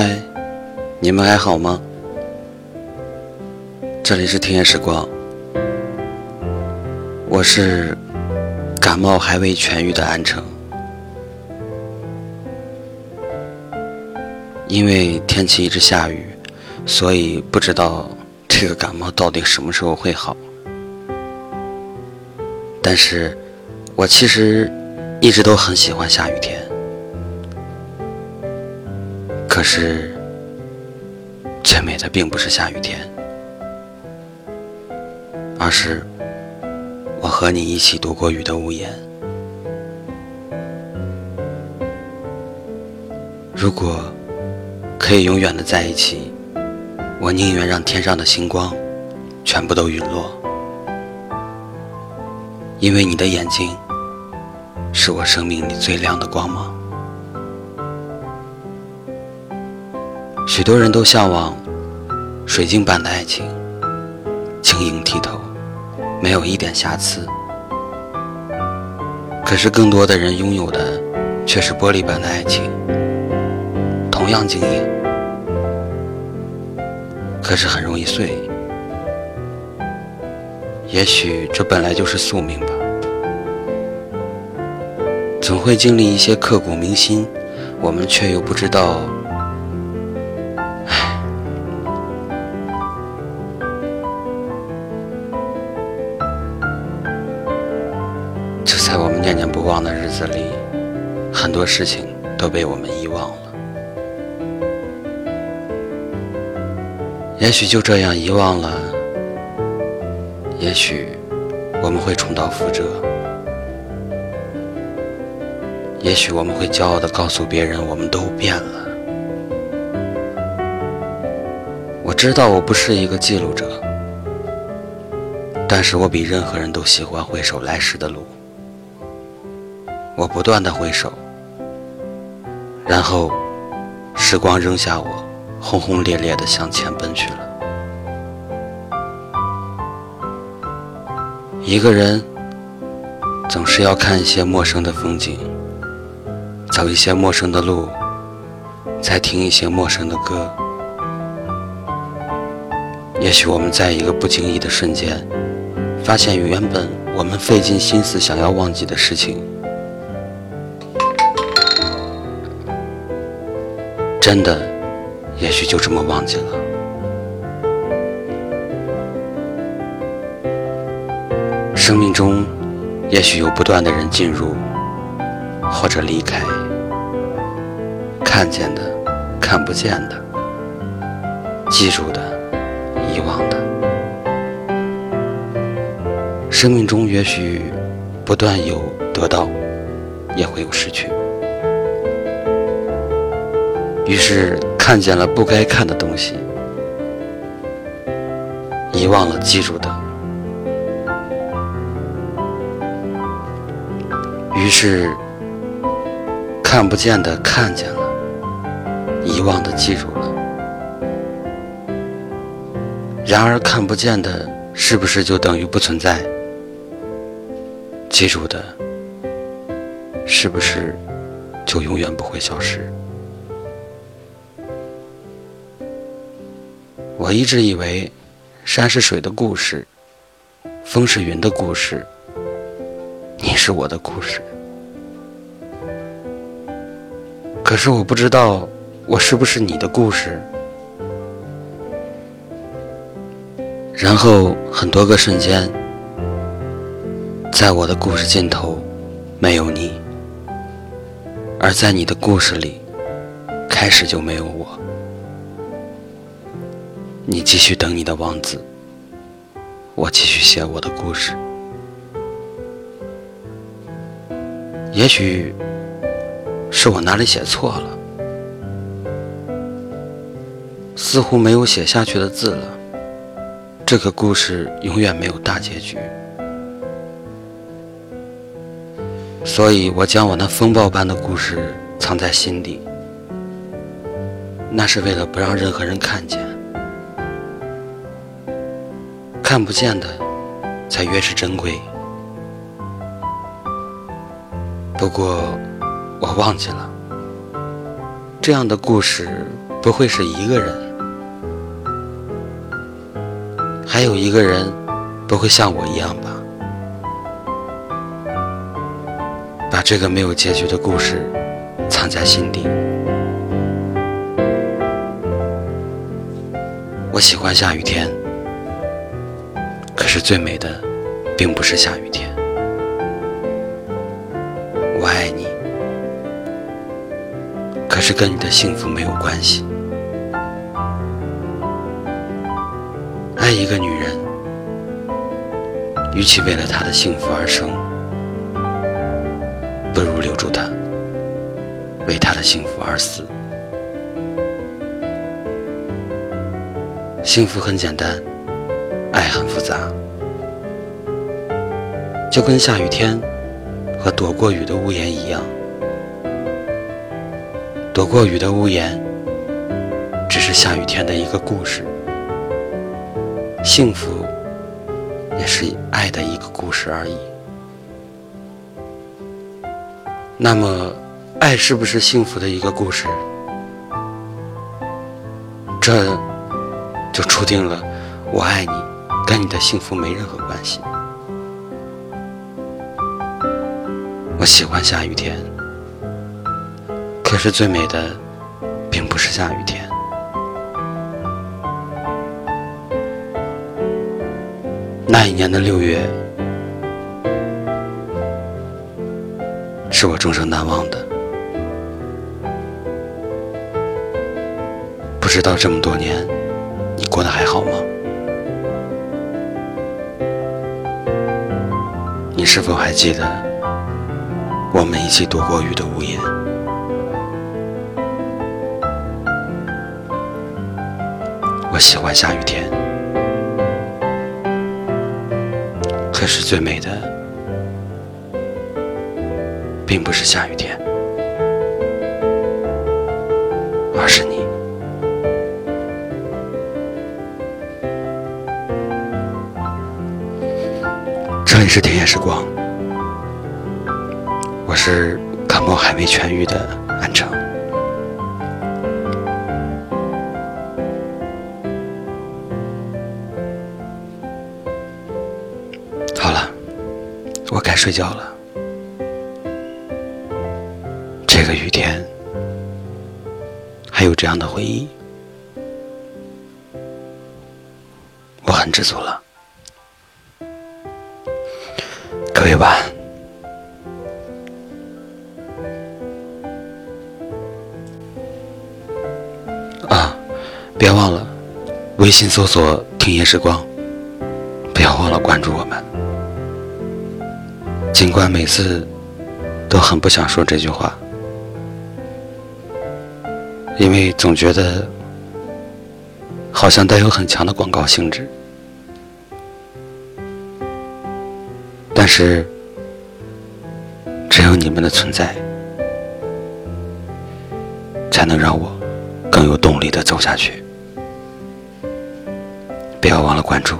嗨，你们还好吗？这里是听夜时光，我是感冒还未痊愈的安城。因为天气一直下雨，所以不知道这个感冒到底什么时候会好。但是，我其实一直都很喜欢下雨天。可是，最美的并不是下雨天，而是我和你一起度过雨的屋檐。如果可以永远的在一起，我宁愿让天上的星光全部都陨落，因为你的眼睛是我生命里最亮的光芒。许多人都向往水晶般的爱情，晶莹剔透，没有一点瑕疵。可是更多的人拥有的却是玻璃般的爱情，同样晶莹，可是很容易碎。也许这本来就是宿命吧，总会经历一些刻骨铭心，我们却又不知道。就在我们念念不忘的日子里，很多事情都被我们遗忘了。也许就这样遗忘了，也许我们会重蹈覆辙，也许我们会骄傲地告诉别人，我们都变了。我知道我不是一个记录者，但是我比任何人都喜欢回首来时的路。我不断的挥手，然后时光扔下我，轰轰烈烈的向前奔去了。一个人总是要看一些陌生的风景，走一些陌生的路，再听一些陌生的歌。也许我们在一个不经意的瞬间，发现原本我们费尽心思想要忘记的事情。真的，也许就这么忘记了。生命中，也许有不断的人进入，或者离开，看见的，看不见的，记住的，遗忘的。生命中也许不断有得到，也会有失去。于是看见了不该看的东西，遗忘了记住的；于是看不见的看见了，遗忘的记住了。然而看不见的，是不是就等于不存在？记住的，是不是就永远不会消失？我一直以为，山是水的故事，风是云的故事，你是我的故事。可是我不知道，我是不是你的故事。然后很多个瞬间，在我的故事尽头，没有你；而在你的故事里，开始就没有我。你继续等你的王子，我继续写我的故事。也许是我哪里写错了，似乎没有写下去的字了。这个故事永远没有大结局，所以我将我那风暴般的故事藏在心底，那是为了不让任何人看见。看不见的，才越是珍贵。不过，我忘记了，这样的故事不会是一个人，还有一个人不会像我一样吧？把这个没有结局的故事藏在心底。我喜欢下雨天，可是最美的并不是下雨天。我爱你，可是跟你的幸福没有关系。爱一个女人，与其为了她的幸福而生，不如留住她，为她的幸福而死。幸福很简单，爱很复杂，就跟下雨天和躲过雨的屋檐一样。躲过雨的屋檐，只是下雨天的一个故事。幸福，也是爱的一个故事而已。那么，爱是不是幸福的一个故事？这就注定了，我爱你，跟你的幸福没任何关系。我喜欢下雨天，可是最美的，并不是下雨天。那一年的六月，是我终生难忘的。不知道这么多年，你过得还好吗？是否还记得我们一起躲过雨的屋檐？我喜欢下雨天。可是最美的，并不是下雨天，这里是田野时光，我是感冒还没痊愈的安城。好了我该睡觉了。这个雨天还有这样的回忆，我很知足了。各位晚安。啊，别忘了微信搜索“听夜时光”，不要忘了关注我们。尽管每次都很不想说这句话，因为总觉得好像带有很强的广告性质，是只有你们的存在，才能让我更有动力的走下去。不要忘了关注。